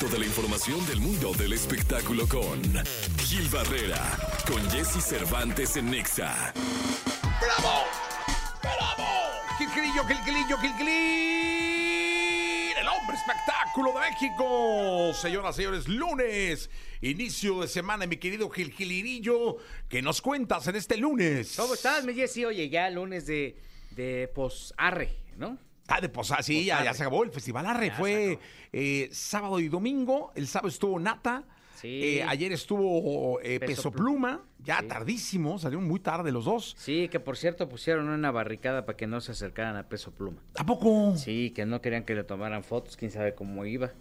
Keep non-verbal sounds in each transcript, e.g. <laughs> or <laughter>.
Toda la información del mundo del espectáculo con Gil Barrera, con Jesse Cervantes en Nexa. ¡Bravo! ¡Bravo! Gilquilillo, Gilquilillo, Gilquilín, el hombre espectáculo de México. Señoras y señores, lunes, inicio de semana, mi querido Gilquilirillo, ¿qué nos cuentas en este lunes? ¿Cómo estás, mi Jessy? Oye, ya lunes de, de posarre, ¿no? Ah, de Posada, sí, ya, ya se acabó el Festival Arre. Ya Fue eh, sábado y domingo. El sábado estuvo Nata. Sí. Eh, ayer estuvo eh, Peso, Peso Pluma. Ya Sí. tardísimo, salieron muy tarde los dos. Sí, que por cierto pusieron una barricada para que no se acercaran a Peso Pluma. ¿A poco? Sí, que no querían que le tomaran fotos, quién sabe cómo iba.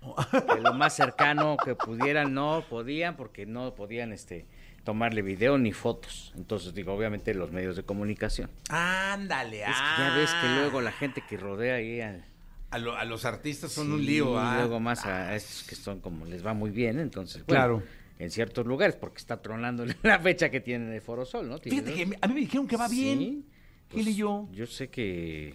<laughs> Que lo más cercano que pudieran no podían porque no podían este tomarle video ni fotos. Entonces digo, obviamente los medios de comunicación. Ándale, Es que ya ves que luego la gente que rodea ahí al- A, lo- a los artistas son Sí, un lío, y ¿ah? luego más a estos que son como les va muy bien, entonces, bueno, Claro. en ciertos lugares, porque está tronando <laughs> la fecha que tienen el Foro Sol, ¿no? Fíjate que a mí me dijeron que va bien. Sí, Gil y yo. Yo sé que...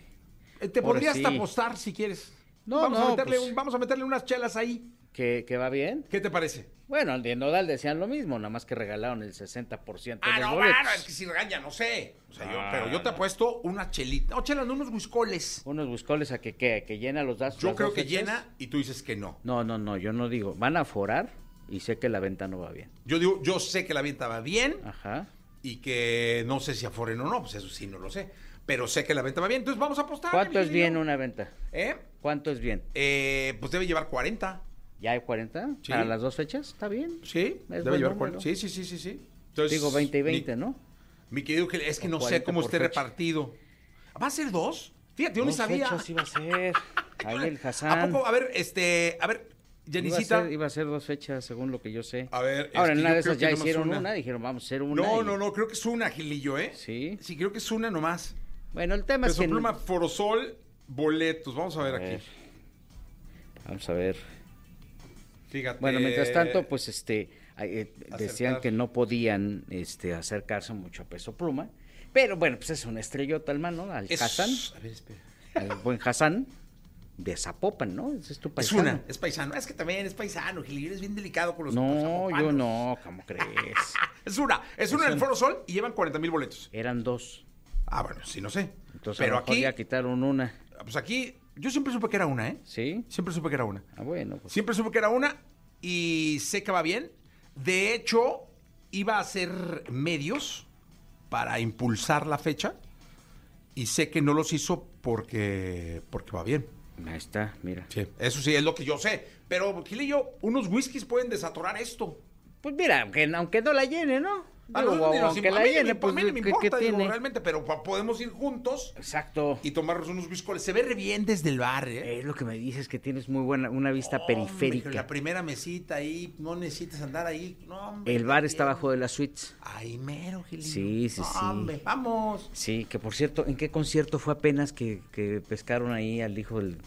Eh, Te podría hasta sí. apostar si quieres. No, vamos, a no, meterle pues- un- vamos a meterle unas chelas ahí. Que, que va bien. ¿Qué te parece? Bueno, de Nodal decían lo mismo, nada más que regalaron el 60% de Ah, los no, boletos. bueno, es que si regaña, no sé. O sea, yo, Ah, pero yo te apuesto una chelita. No, chelas, no, unos whiskoles. Unos buscoles a que, que, que llena los datos. Yo creo que llena y tú dices que no. No, no, no, yo no digo. Van a forar y sé que la venta no va bien. Yo digo, yo sé que la venta va bien Ajá. y que no sé si aforen o no, pues eso sí no lo sé. Pero sé que la venta va bien, entonces vamos a apostar. ¿Cuánto es bien una venta? ¿Eh? ¿Cuánto es bien? Eh, Pues debe llevar 40. ¿Ya hay 40? Sí. ¿Para las dos fechas? ¿Está bien? Sí, Es debe llevar número. 40. Sí, sí, sí, sí, sí. Entonces, Digo 20 y 20, mi, ¿no? Mi querido es que O no sé 40 cómo esté fecha. repartido. ¿Va a ser dos? Fíjate, yo ni sabía. fechas iba a ser. <laughs> Ahí el ¿A Hassan. poco? A ver, este, a ver, Iba a, ser, iba a ser dos fechas, según lo que yo sé. A ver, Ahora, es en una de esas ya hicieron una. una. dijeron, vamos a hacer una. No, y- no, no, creo que es una, Gilillo, ¿eh? Sí. Sí, creo que es una nomás. Bueno, el tema es Peso que... Pluma, Forosol, boletos. Vamos a ver A aquí. Vamos a ver. Fíjate. Bueno, mientras tanto, pues este eh, decían que no podían este acercarse mucho a Peso Pluma, pero bueno, pues es una estrellota al mano, al Es- Hassan, A ver, espera. al buen Hassan de Zapopan, ¿no? Ese es tu Es paisano. una, es paisano. Es que también es paisano, Gilillo. Eres bien delicado con los No, yo no, ¿cómo crees? <laughs> Es una, es una en el. Foro Sol y llevan 40 mil boletos. Eran dos. Ah, bueno, sí, no sé. Entonces Pero a lo mejor aquí, ya quitaron una, pues aquí, yo siempre supe que era una, ¿eh? ¿sí? Siempre supe que era una. Ah, bueno, pues Siempre supe que era una y sé que va bien. De hecho, iba a hacer medios para impulsar la fecha y sé que no los hizo porque, porque va bien. ahí está, mira. Sí, eso sí es lo que yo sé. Pero, Gilillo, unos whiskies pueden desatorar esto. Pues mira, aunque, aunque no la llene, ¿no? Ah, Digo, no, digo, aunque a la mí llene, pues a mí no me ¿qué- importa, qué digo, tiene? realmente, pero podemos ir juntos Exacto. y tomarnos unos whiskoles. Se ve re bien desde el bar, ¿eh? Es lo que me dices, que tienes muy buena, una vista periférica. La primera mesita ahí, no necesitas andar ahí. No, hombre, El bar está abajo de las suites. Ay, mero, Gilillo. Sí, sí, No, sí. Hombre, vamos. Sí, que por cierto, ¿en qué concierto fue apenas que, que pescaron ahí al hijo del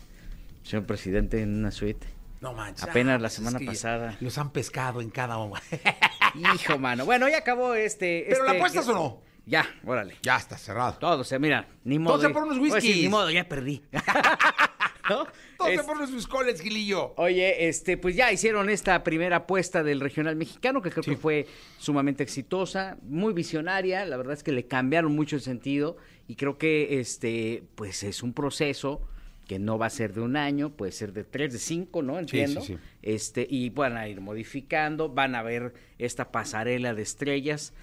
señor presidente en una suite? No manches. Apenas ah, la pues semana pasada. Los han pescado en cada uno. <laughs> Hijo, mano. Bueno, ya acabó este. ¿Pero la este- apuestas o no? Ya, órale. ya está cerrado. Todo, o sea, mira, ni modo. Entonces, de- por unos decir, whiskies. Ni modo, ya perdí. <laughs> ¿No? Es- por los whiskoles, Gilillo. Oye, este, pues ya hicieron esta primera apuesta del regional mexicano, que creo Sí. que fue sumamente exitosa, muy visionaria, la verdad es que le cambiaron mucho el sentido, y creo que este, pues es un proceso que no va a ser de un año, puede ser de tres, de cinco, ¿no? Entiendo. sí, sí. Este, y van a ir modificando, van a ver esta pasarela de estrellas.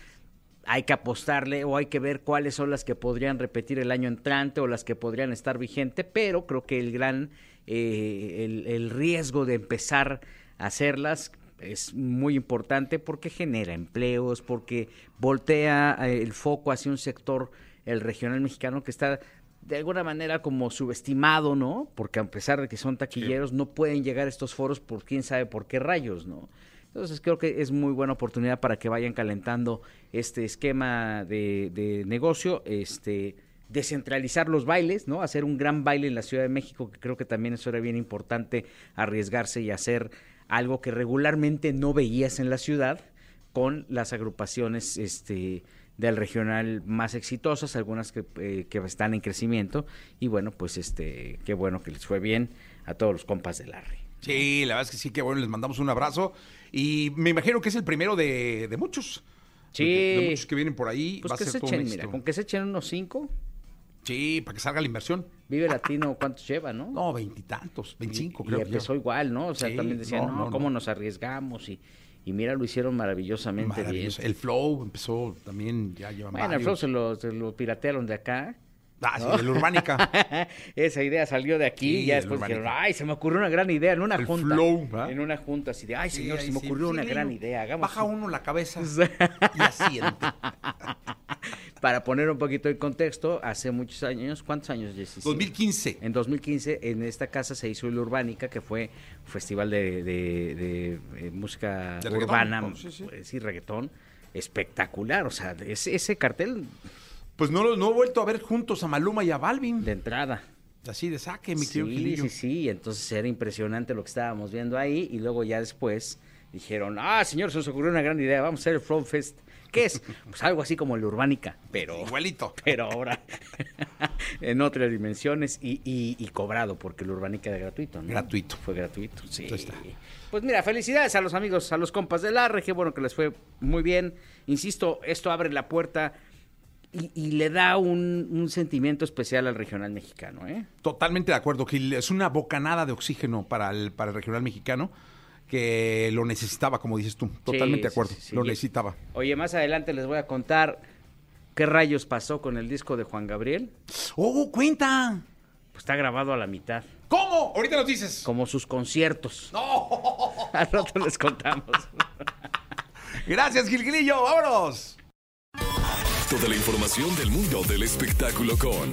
Hay que apostarle o hay que ver cuáles son las que podrían repetir el año entrante o las que podrían estar vigente, pero creo que el gran eh, el, el riesgo de empezar a hacerlas es muy importante porque genera empleos, porque voltea eh, el foco hacia un sector, el regional mexicano, que está de alguna manera como subestimado, ¿no? Porque a pesar de que son taquilleros, no pueden llegar a estos foros por quién sabe por qué rayos, ¿no? Entonces creo que es muy buena oportunidad para que vayan calentando este esquema de, de negocio, este descentralizar los bailes, ¿no? Hacer un gran baile en la Ciudad de México, que creo que también eso era bien importante, arriesgarse y hacer algo que regularmente no veías en la ciudad con las agrupaciones este del regional más exitosas, algunas que, eh, que están en crecimiento y bueno, pues este qué bueno que les fue bien a todos los compas del ARRE. Sí, la verdad es que sí, que bueno, les mandamos un abrazo. Y me imagino que es el primero de, de muchos. Sí. De, de muchos que vienen por ahí. Pues Va a que ser se todo echen, mira, con que se echen unos cinco, Sí, para que salga la inversión. Vive Latino, ¿cuántos lleva, no? No, veintitantos, veinticinco creo. y empezó igual, ¿no? O sea, Sí, también decían, no, no, no, ¿cómo no. nos arriesgamos? Y, y mira, lo hicieron maravillosamente bien. El Flow empezó también, ya llevan Bueno, el varios. Flow se lo, se lo piratearon de acá. Ah, sí, ¿no? el Urbánica. <laughs> Esa idea salió de aquí Sí, y ya el después dijeron, ay, se me ocurrió una gran idea en una El junta. flow. En una junta así de, ay, Sí, señor, se me sí, ocurrió sí, una gran idea. Hagamos Baja un- uno la cabeza <laughs> y asiente. Para poner un poquito en contexto, hace muchos años, ¿cuántos años, Jessy? 2015. En 2015, en esta casa se hizo el Urbánica, que fue un festival de, de- de, eh, música De reggaetón, urbana. Sí, sí. pues, sí, reggaetón, espectacular. O sea, ese, ese cartel Pues no, lo- no he vuelto a ver juntos a Maluma y a Balvin. de entrada. Así de saque, mi querido Sí, sí, sí. Entonces era impresionante lo que estábamos viendo ahí. Y luego ya después dijeron, ah, señor, se nos ocurrió una gran idea, vamos a hacer el Flow Fest. ¿Qué es? <laughs> Pues algo así como el Urbánica, pero... Igualito. <laughs> pero ahora <laughs> en otras dimensiones y, y- y cobrado, porque el Urbánica era gratuito, ¿no? Gratuito. Fue gratuito, sí. Está. Pues mira, felicidades a los amigos, a los compas del Arre, qué bueno que les fue muy bien. Insisto, esto abre la puerta y, y le da un, un sentimiento especial al regional mexicano, ¿eh? Totalmente de acuerdo, Gil. Es una bocanada de oxígeno para el, para el regional mexicano que lo necesitaba, como dices tú. Totalmente de acuerdo. sí, sí. Lo necesitaba. Oye, más adelante les voy a contar qué rayos pasó con el disco de Juan Gabriel. ¡Oh, cuenta! Pues está grabado a la mitad, ¿Cómo? Ahorita nos dices. como sus conciertos. ¡No! <laughs> Al rato les contamos. <laughs> Gracias, Gilgilillo. ¡Vámonos! Toda la información del mundo del espectáculo con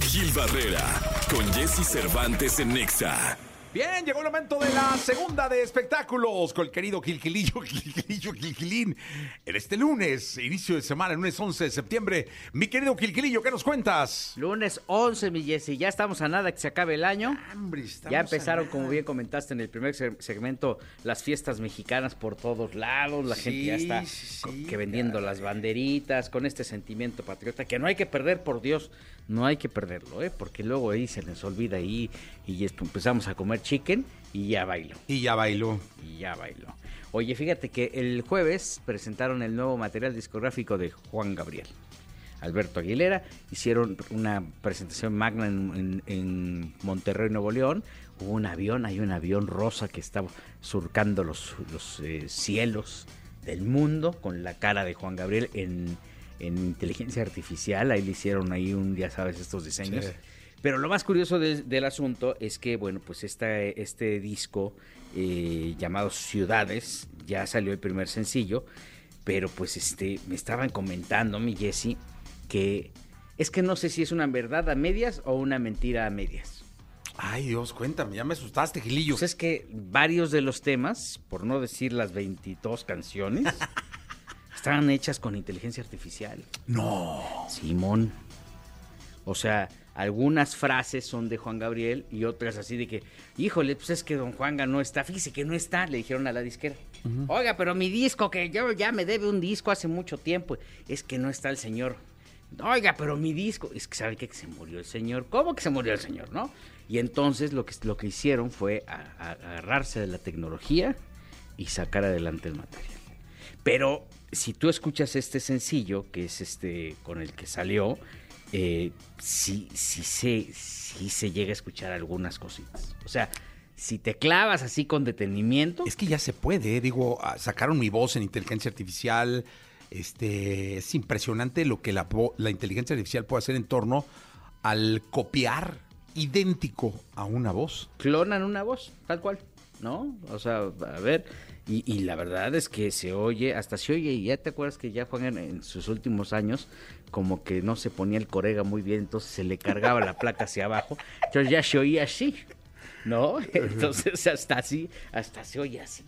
Gil Barrera, con Jesse Cervantes en Nexa. Bien, llegó el momento de la segunda de espectáculos con el querido Gilgilillo, <laughs> Gilgilillo, Gilgilín. En este lunes, inicio de semana, lunes 11 de septiembre. Mi querido Gilgilillo, ¿qué nos cuentas? Lunes 11, mi Jessy. Ya estamos a nada que se acabe el año. Estamos Ya empezaron, como bien comentaste en el primer se- segmento, las fiestas mexicanas por todos lados. La gente ya está sí, que vendiendo las banderitas, con este sentimiento patriota que no hay que perder, por Dios, no hay que perderlo, ¿eh? porque luego ahí se les olvida ahí y empezamos a comer chicken y ya bailó. Y ya bailó. Y ya bailó. Oye, fíjate que el jueves presentaron el nuevo material discográfico de Juan Gabriel. Alberto Aguilera, hicieron una presentación magna en, en- en Monterrey, Nuevo León. Hubo un avión, hay un avión rosa que estaba surcando los, los, eh, cielos del mundo con la cara de Juan Gabriel en, en inteligencia artificial. Ahí le hicieron ahí un, ya sabes, estos diseños. Sí. Pero lo más curioso de- del asunto es que, bueno, pues esta, este disco eh, llamado Ciudades, ya salió el primer sencillo, pero pues este, me estaban comentando, mi Jesse, que es que no sé si es una verdad a medias o una mentira a medias. Ay, Dios, cuéntame, ya me asustaste, Gilillo. Pues es que varios de los temas, por no decir las 22 canciones, <laughs> estaban hechas con inteligencia artificial. No. Simón. O sea, algunas frases son de Juan Gabriel y otras así de que, híjole, pues es que don Juanga no está, fíjese que no está, le dijeron a la disquera. Oiga, pero mi disco, que yo ya me debe un disco hace mucho tiempo, es que no está el señor. Oiga, pero mi disco, es que sabe que se murió el señor. ¿Cómo que se murió el señor, no? Y entonces lo que, lo que hicieron fue a- a- agarrarse de la tecnología y sacar adelante el material. Pero si tú escuchas este sencillo, que es este con el que salió, eh, sí, sí, se, sí se llega a escuchar algunas cositas. O sea, si te clavas así con detenimiento, Es que ya se puede, eh, digo, sacaron mi voz en inteligencia artificial. Este, es impresionante lo que la, la inteligencia artificial puede hacer en torno al copiar idéntico a una voz. clonan una voz, tal cual, ¿no? O sea, a ver, y, y la verdad es que se oye, hasta se oye, y ya te acuerdas que ya Juan en, en sus últimos años, como que no se ponía el corega muy bien, entonces se le cargaba la placa hacia abajo, entonces ya se oía así, ¿no? <laughs> Entonces hasta así, hasta se oye así.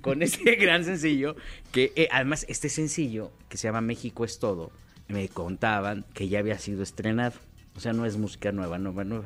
Con este <laughs> gran sencillo, que eh, además este sencillo, que se llama México es todo, me contaban que ya había sido estrenado. O sea, no es música nueva, nueva, nueva.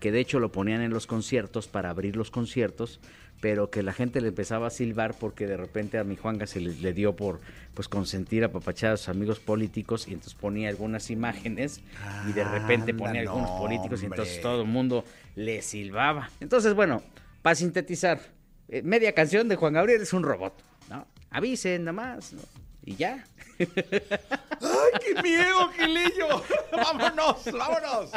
Que de hecho lo ponían en los conciertos para abrir los conciertos, pero que la gente le empezaba a silbar porque de repente a mi Juanga se le, le dio por pues consentir a papachar a sus amigos políticos y entonces ponía algunas imágenes y de repente ponía Anda, algunos no, políticos y entonces todo el mundo le silbaba. Entonces, bueno, para sintetizar, eh, media canción de Juan Gabriel es un robot, ¿no? Avisen nada más, ¿no? Y ya. <laughs> ¡Ay, qué miedo, Gilillo! <laughs> ¡Vámonos, vámonos!